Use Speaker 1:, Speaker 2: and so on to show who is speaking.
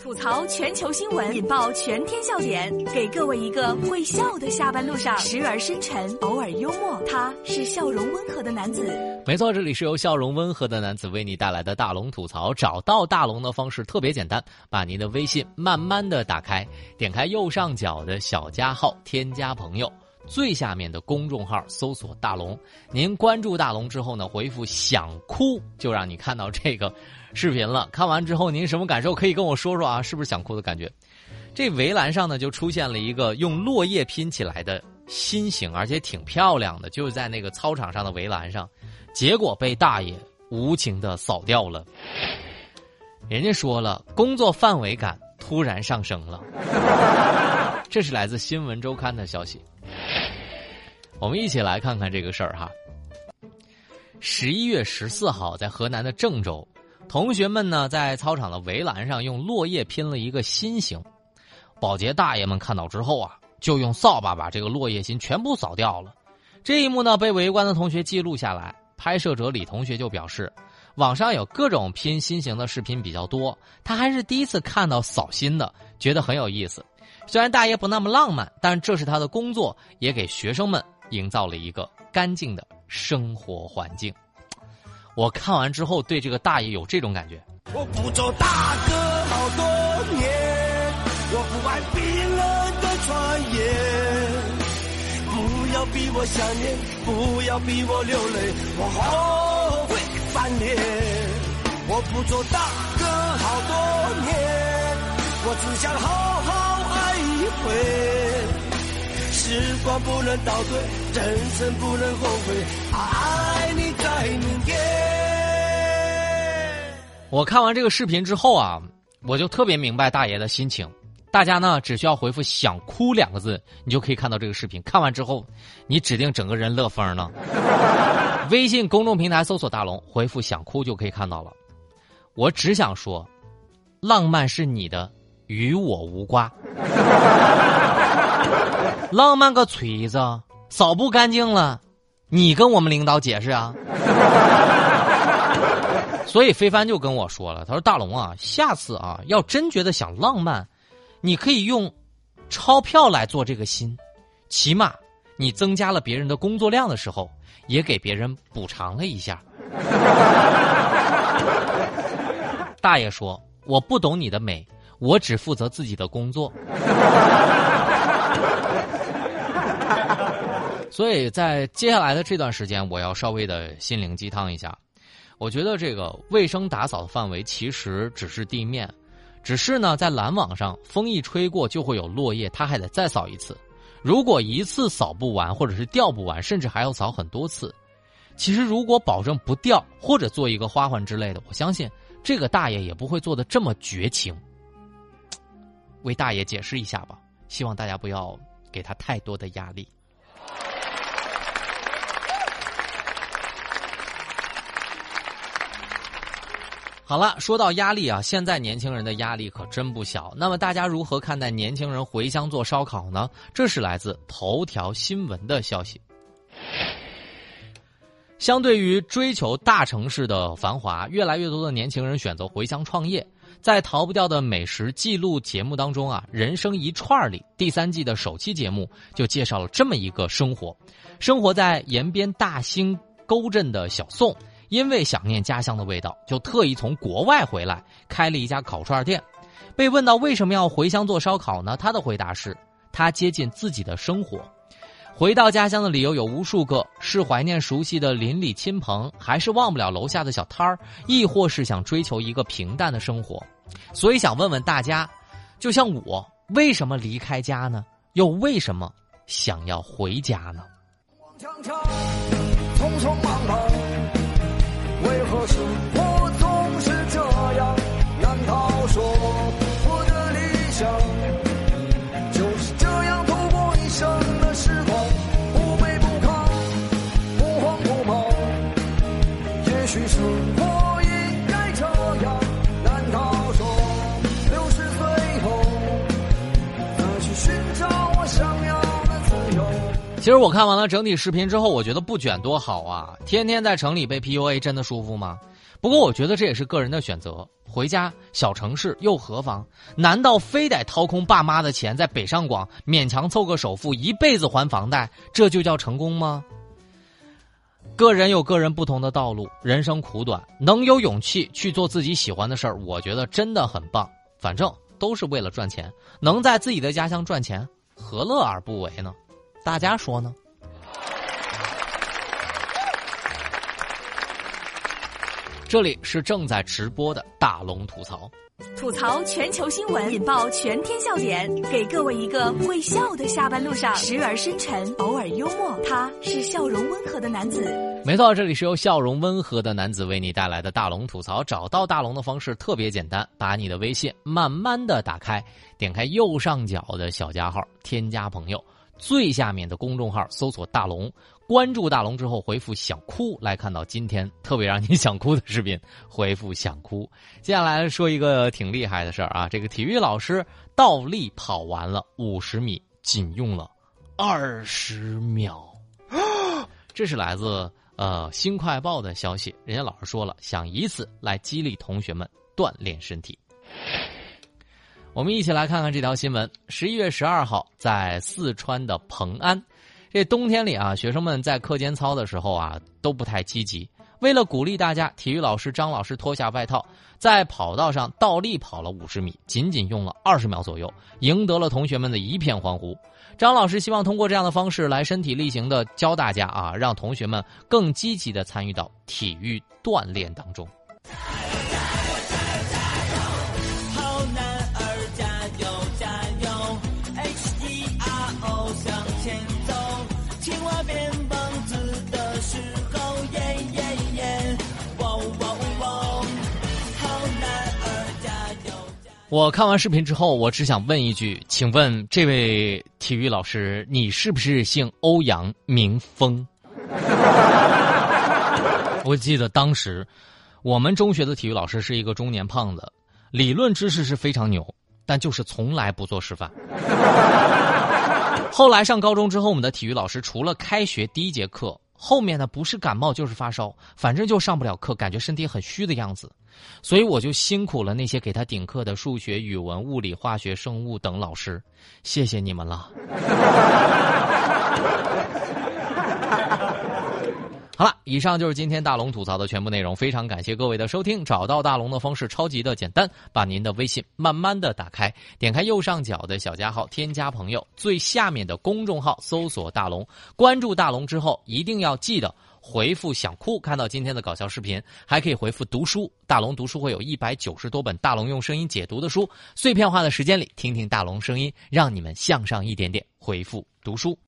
Speaker 1: 吐槽全球新闻，引爆全天笑点，给各位一个会笑的下班路上，时而深沉，偶尔幽默。他是笑容温和的男子。
Speaker 2: 没错，这里是由笑容温和的男子为你带来的大龙吐槽。找到大龙的方式特别简单，把您的微信慢慢的打开，点开右上角的小加号，添加朋友。最下面的公众号搜索“大龙”，您关注大龙之后呢，回复“想哭”就让你看到这个视频了。看完之后您什么感受？可以跟我说说啊，是不是想哭的感觉？这围栏上呢就出现了一个用落叶拼起来的心形，而且挺漂亮的，就是在那个操场上的围栏上，结果被大爷无情的扫掉了。人家说了，工作范围感突然上升了。这是来自《新闻周刊》的消息。我们一起来看看这个事儿哈。十一月十四号，在河南的郑州，同学们呢在操场的围栏上用落叶拼了一个心形。保洁大爷们看到之后啊，就用扫把把这个落叶心全部扫掉了。这一幕呢被围观的同学记录下来。拍摄者李同学就表示，网上有各种拼心形的视频比较多，他还是第一次看到扫心的，觉得很有意思。虽然大爷不那么浪漫，但这是他的工作，也给学生们营造了一个干净的生活环境。我看完之后，对这个大爷有这种感觉。
Speaker 3: 我不做大哥好多年，我不爱冰冷的传言，不要逼我想念，不要逼我流泪，我后悔翻脸。我不做大哥好多年，我只想好好爱一。回，时光不能倒退，人生不能后悔，爱你在明天。
Speaker 2: 我看完这个视频之后啊，我就特别明白大爷的心情。大家呢只需要回复“想哭”两个字，你就可以看到这个视频。看完之后，你指定整个人乐疯了。微信公众平台搜索“大龙”，回复“想哭”就可以看到了。我只想说，浪漫是你的。与我无关，浪漫个锤子，扫不干净了，你跟我们领导解释啊。所以非凡就跟我说了，他说：“大龙啊，下次啊，要真觉得想浪漫，你可以用钞票来做这个心，起码你增加了别人的工作量的时候，也给别人补偿了一下。”大爷说：“我不懂你的美。”我只负责自己的工作，所以在接下来的这段时间，我要稍微的心灵鸡汤一下。我觉得这个卫生打扫的范围其实只是地面，只是呢，在拦网上风一吹过就会有落叶，它还得再扫一次。如果一次扫不完，或者是掉不完，甚至还要扫很多次。其实如果保证不掉，或者做一个花环之类的，我相信这个大爷也不会做的这么绝情。为大爷解释一下吧，希望大家不要给他太多的压力。好了，说到压力啊，现在年轻人的压力可真不小。那么大家如何看待年轻人回乡做烧烤呢？这是来自头条新闻的消息。相对于追求大城市的繁华，越来越多的年轻人选择回乡创业。在逃不掉的美食记录节目当中啊，《人生一串》里第三季的首期节目就介绍了这么一个生活：生活在延边大兴沟镇的小宋，因为想念家乡的味道，就特意从国外回来开了一家烤串店。被问到为什么要回乡做烧烤呢？他的回答是：他接近自己的生活。回到家乡的理由有无数个：是怀念熟悉的邻里亲朋，还是忘不了楼下的小摊儿，亦或是想追求一个平淡的生活。所以想问问大家，就像我，为什么离开家呢？又为什么想要回家呢？匆匆忙忙，为何生其实我看完了整体视频之后，我觉得不卷多好啊！天天在城里被 PUA 真的舒服吗？不过我觉得这也是个人的选择。回家小城市又何妨？难道非得掏空爸妈的钱在北上广勉强凑个首付，一辈子还房贷，这就叫成功吗？个人有个人不同的道路，人生苦短，能有勇气去做自己喜欢的事儿，我觉得真的很棒。反正都是为了赚钱，能在自己的家乡赚钱，何乐而不为呢？大家说呢？这里是正在直播的大龙吐槽，
Speaker 1: 吐槽全球新闻，引爆全天笑点，给各位一个会笑的下班路上，时而深沉，偶尔幽默，他是笑容温和的男子。
Speaker 2: 没错，这里是由笑容温和的男子为你带来的大龙吐槽。找到大龙的方式特别简单，把你的微信慢慢的打开，点开右上角的小加号，添加朋友，最下面的公众号搜索大龙。关注大龙之后，回复“想哭”来看到今天特别让你想哭的视频。回复“想哭”，接下来说一个挺厉害的事儿啊！这个体育老师倒立跑完了五十米，仅用了二十秒。这是来自呃《新快报》的消息，人家老师说了，想以此来激励同学们锻炼身体。我们一起来看看这条新闻：十一月十二号，在四川的蓬安。这冬天里啊，学生们在课间操的时候啊都不太积极。为了鼓励大家，体育老师张老师脱下外套，在跑道上倒立跑了五十米，仅仅用了二十秒左右，赢得了同学们的一片欢呼。张老师希望通过这样的方式来身体力行的教大家啊，让同学们更积极的参与到体育锻炼当中。我看完视频之后，我只想问一句，请问这位体育老师，你是不是姓欧阳明峰？我记得当时我们中学的体育老师是一个中年胖子，理论知识是非常牛，但就是从来不做示范。后来上高中之后，我们的体育老师除了开学第一节课。后面呢，不是感冒就是发烧，反正就上不了课，感觉身体很虚的样子，所以我就辛苦了那些给他顶课的数学、语文、物理、化学、生物等老师，谢谢你们了。以上就是今天大龙吐槽的全部内容。非常感谢各位的收听。找到大龙的方式超级的简单，把您的微信慢慢的打开，点开右上角的小加号，添加朋友，最下面的公众号搜索大龙，关注大龙之后，一定要记得回复想哭，看到今天的搞笑视频，还可以回复读书。大龙读书会有一百九十多本大龙用声音解读的书，碎片化的时间里听听大龙声音，让你们向上一点点。回复读书。